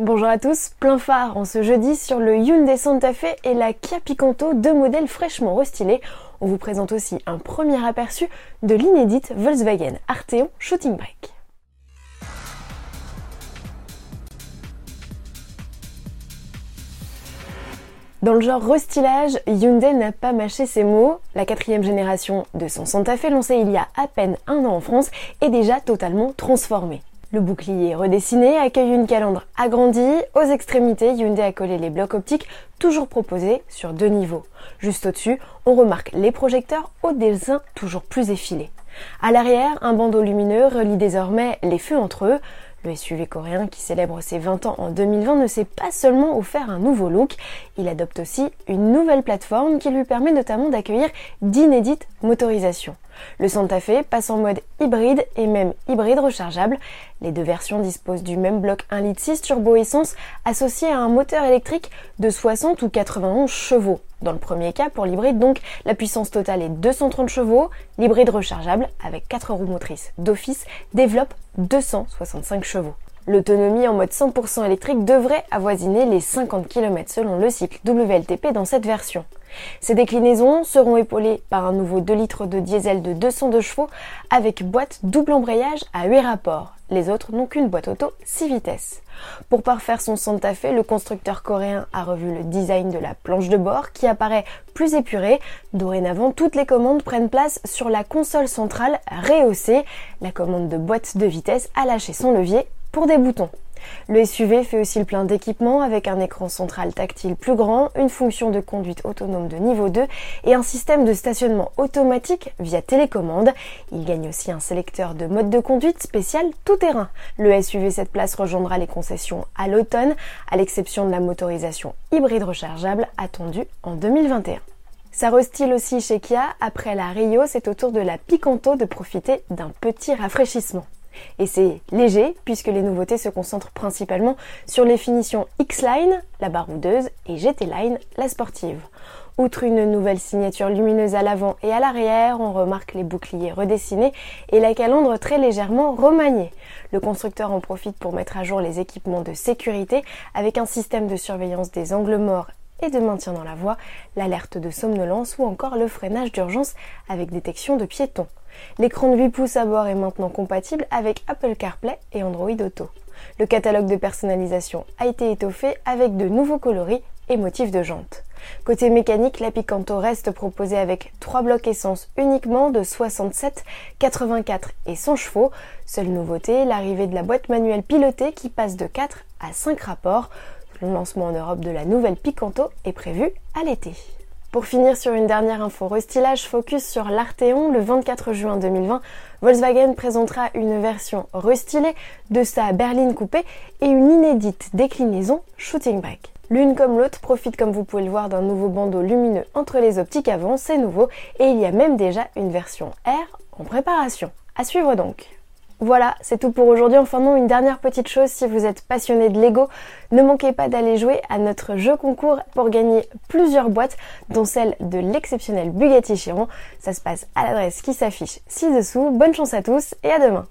Bonjour à tous, plein phare en ce jeudi sur le Hyundai Santa Fe et la Kia Picanto, deux modèles fraîchement restylés. On vous présente aussi un premier aperçu de l'inédite Volkswagen Arteon Shooting Brake. Dans le genre restylage, Hyundai n'a pas mâché ses mots. La quatrième génération de son Santa Fe, lancée il y a à peine un an en France, est déjà totalement transformée. Le bouclier redessiné accueille une calandre agrandie. Aux extrémités, Hyundai a collé les blocs optiques toujours proposés sur deux niveaux. Juste au-dessus, on remarque les projecteurs au dessin toujours plus effilé. À l'arrière, un bandeau lumineux relie désormais les feux entre eux. Le SUV coréen qui célèbre ses 20 ans en 2020 ne s'est pas seulement offert un nouveau look, il adopte aussi une nouvelle plateforme qui lui permet notamment d'accueillir d'inédites motorisations. Le Santa Fe passe en mode hybride et même hybride rechargeable. Les deux versions disposent du même bloc 1,6 litre turbo essence associé à un moteur électrique de 60 ou 91 chevaux. Dans le premier cas, pour l'hybride, donc, la puissance totale est 230 chevaux. L'hybride rechargeable, avec 4 roues motrices d'office, développe 265 chevaux. L'autonomie en mode 100% électrique devrait avoisiner les 50 km selon le cycle WLTP dans cette version. Ces déclinaisons seront épaulées par un nouveau 2 litres de diesel de 202 chevaux avec boîte double embrayage à 8 rapports. Les autres n'ont qu'une boîte auto 6 vitesses. Pour parfaire son Santa Fe, le constructeur coréen a revu le design de la planche de bord qui apparaît plus épurée. Dorénavant, toutes les commandes prennent place sur la console centrale rehaussée. La commande de boîte de vitesse a lâché son levier pour des boutons. Le SUV fait aussi le plein d'équipements avec un écran central tactile plus grand, une fonction de conduite autonome de niveau 2 et un système de stationnement automatique via télécommande. Il gagne aussi un sélecteur de mode de conduite spécial tout terrain. Le SUV 7 places rejoindra les concessions à l'automne, à l'exception de la motorisation hybride rechargeable attendue en 2021. Ça restyle aussi chez Kia, après la Rio, c'est au tour de la Picanto de profiter d'un petit rafraîchissement. Et c'est léger puisque les nouveautés se concentrent principalement sur les finitions X-Line, la baroudeuse, et GT-Line, la sportive. Outre une nouvelle signature lumineuse à l'avant et à l'arrière, on remarque les boucliers redessinés et la calandre très légèrement remaniée. Le constructeur en profite pour mettre à jour les équipements de sécurité avec un système de surveillance des angles morts de maintien dans la voie, l'alerte de somnolence ou encore le freinage d'urgence avec détection de piétons. L'écran de 8 pouces à bord est maintenant compatible avec Apple CarPlay et Android Auto. Le catalogue de personnalisation a été étoffé avec de nouveaux coloris et motifs de jantes. Côté mécanique, la Picanto reste proposée avec 3 blocs essence uniquement de 67, 84 et 100 chevaux. Seule nouveauté, l'arrivée de la boîte manuelle pilotée qui passe de 4 à 5 rapports. Le lancement en Europe de la nouvelle Picanto est prévu à l'été. Pour finir sur une dernière info restylage focus sur l'Arteon, le 24 juin 2020, Volkswagen présentera une version restylée de sa berline coupée et une inédite déclinaison Shooting Brake. L'une comme l'autre profite comme vous pouvez le voir d'un nouveau bandeau lumineux entre les optiques avant, c'est nouveau, et il y a même déjà une version R en préparation. À suivre donc. Voilà, c'est tout pour aujourd'hui. Enfin non, une dernière petite chose, si vous êtes passionné de Lego, ne manquez pas d'aller jouer à notre jeu concours pour gagner plusieurs boîtes, dont celle de l'exceptionnel Bugatti Chiron. Ça se passe à l'adresse qui s'affiche ci-dessous. Bonne chance à tous et à demain